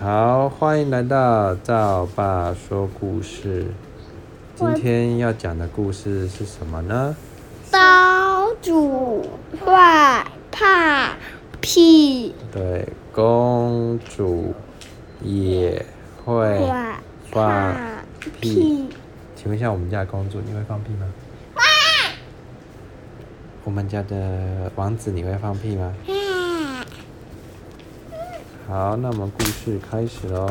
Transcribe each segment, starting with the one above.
好，欢迎来到赵爸说故事。今天要讲的故事是什么呢？公主会放屁。对，公主也会放屁。请问一下，我们家的公主你会放屁吗？会。我们家的王子你会放屁吗？好，那我们故事开始喽。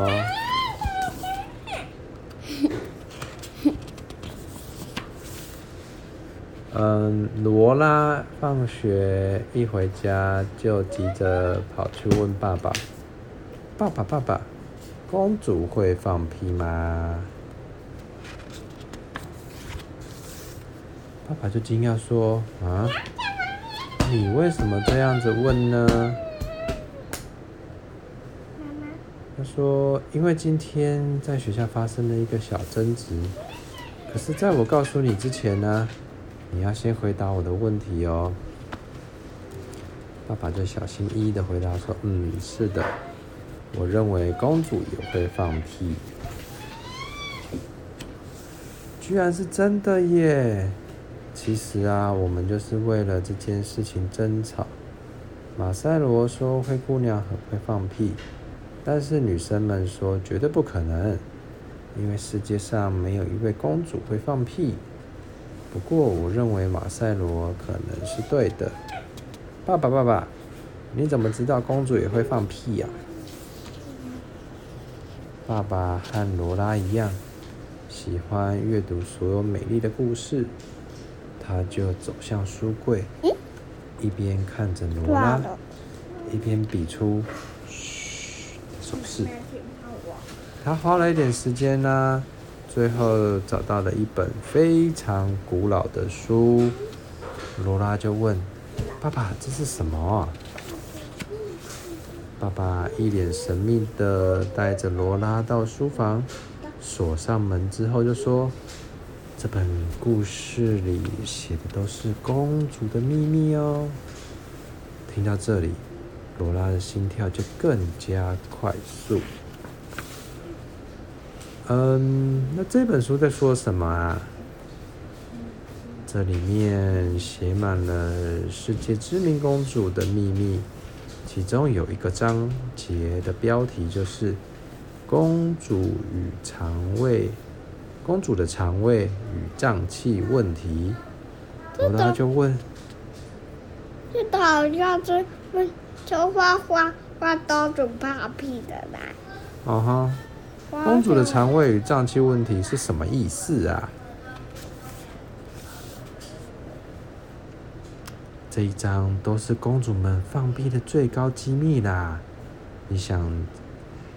嗯，罗拉放学一回家就急着跑去问爸爸：“爸爸，爸爸，公主会放屁吗？”爸爸就惊讶说：“啊，你为什么这样子问呢？”他说：“因为今天在学校发生了一个小争执，可是在我告诉你之前呢，你要先回答我的问题哦。”爸爸就小心翼翼的回答说：“嗯，是的，我认为公主也会放屁。”居然是真的耶！其实啊，我们就是为了这件事情争吵。马赛罗说灰姑娘很会放屁。但是女生们说绝对不可能，因为世界上没有一位公主会放屁。不过我认为马赛罗可能是对的。爸爸，爸爸，你怎么知道公主也会放屁呀？爸爸和罗拉一样，喜欢阅读所有美丽的故事。他就走向书柜，一边看着罗拉，一边比出。手势，他花了一点时间呢、最后找到了一本非常古老的书。罗拉就问：“爸爸，这是什么啊？”爸爸一脸神秘的带着罗拉到书房，锁上门之后就说：“这本故事里写的都是公主的秘密哦。”听到这里。罗拉的心跳就更加快速。嗯，那这本书在说什么啊？这里面写满了世界知名公主的秘密，其中有一个章节的标题就是“公主与肠胃”，公主的肠胃与胀气问题。罗拉就问：“这好像是问。”就画画画公主放屁的啦。哦哈，公主的肠胃与胀气问题是什么意思啊？这一章都是公主们放屁的最高机密啦。你想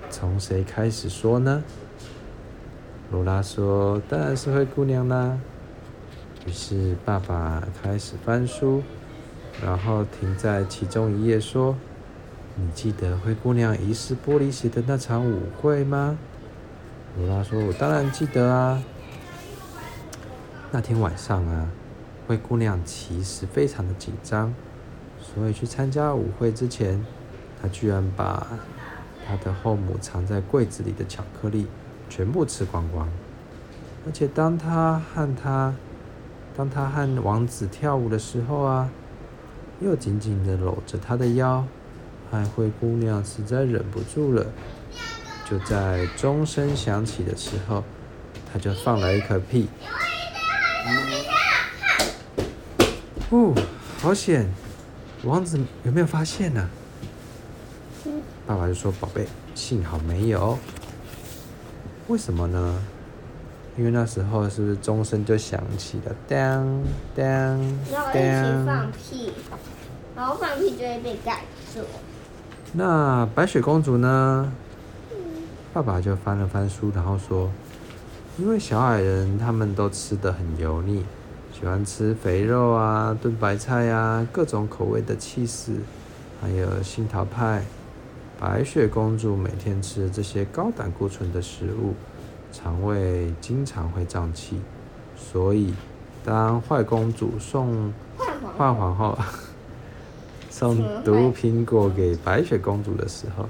从谁开始说呢？罗拉说：“当然是灰姑娘啦。”于是爸爸开始翻书。然后停在其中一页，说：“你记得灰姑娘遗失玻璃鞋的那场舞会吗？”罗拉说：“我当然记得啊。”那天晚上啊，灰姑娘其实非常的紧张，所以去参加舞会之前，她居然把她的后母藏在柜子里的巧克力全部吃光光。而且当她和她，当她和王子跳舞的时候啊。又紧紧地搂着她的腰，爱灰姑娘实在忍不住了。就在钟声响起的时候，她就放了一颗屁。哦，好险！王子有没有发现呢？爸爸就说：“宝贝，幸好没有。为什么呢？因为那时候是不是钟声就响起了？当当当。放屁。”然后放屁就会被盖住。那白雪公主呢？爸爸就翻了翻书，然后说：“因为小矮人他们都吃的很油腻，喜欢吃肥肉啊、炖白菜啊、各种口味的起司，还有杏桃派。白雪公主每天吃这些高胆固醇的食物，肠胃经常会胀气。所以，当坏公主送坏皇后。” 送毒苹果给白雪公主的时候，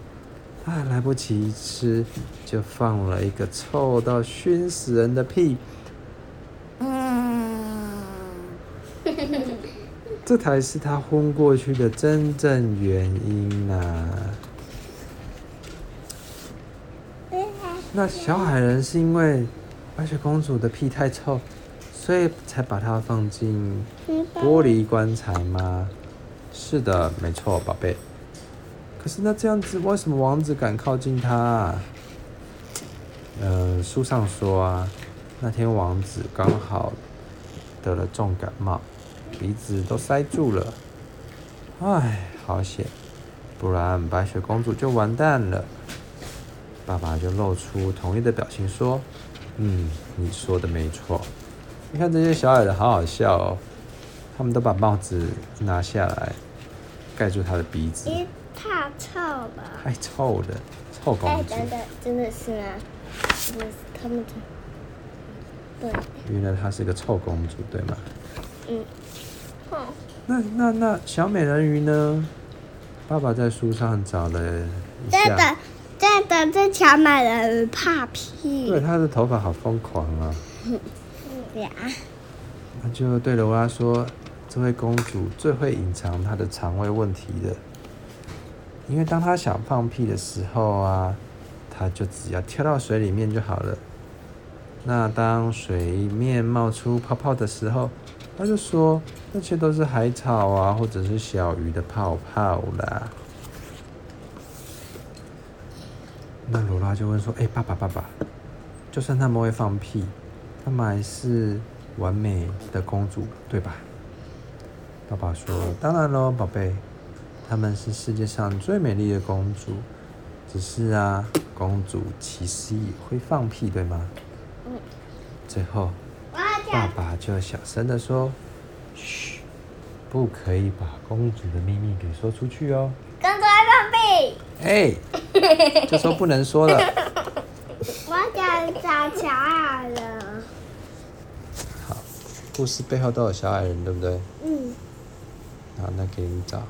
啊，来不及吃，就放了一个臭到熏死人的屁。嗯，这才是她昏过去的真正原因啊。那小矮人是因为白雪公主的屁太臭，所以才把它放进玻璃棺材吗？是的，没错，宝贝。可是那这样子，为什么王子敢靠近他啊？呃，书上说啊，那天王子刚好得了重感冒，鼻子都塞住了。唉，好险，不然白雪公主就完蛋了。爸爸就露出同意的表情，说：“嗯，你说的没错。你看这些小矮人好好笑哦，他们都把帽子拿下来盖住他的鼻子。太臭了！太臭了，臭公主。真的真的是啊，真的是他们的。对。原来她是个臭公主，对吗？嗯。哦。那那那小美人鱼呢？爸爸在书上找了一下。在等这小美人鱼放屁。对，他的头发好疯狂啊！呀，那就对罗拉说：“这位公主最会隐藏她的肠胃问题的，因为当她想放屁的时候啊，她就只要跳到水里面就好了。那当水面冒出泡泡的时候，她就说那些都是海草啊，或者是小鱼的泡泡啦。”那罗拉就问说：“哎、欸，爸爸，爸爸，就算他们会放屁，他们还是完美的公主，对吧？”爸爸说：“当然喽，宝贝，他们是世界上最美丽的公主。只是啊，公主其实也会放屁，对吗？”最后，爸爸就小声的说：“嘘，不可以把公主的秘密给说出去哦。”公主爱放屁。哎。就说不能说了。我想找小矮人。好，故事背后都有小矮人，对不对？嗯。好，那给你找。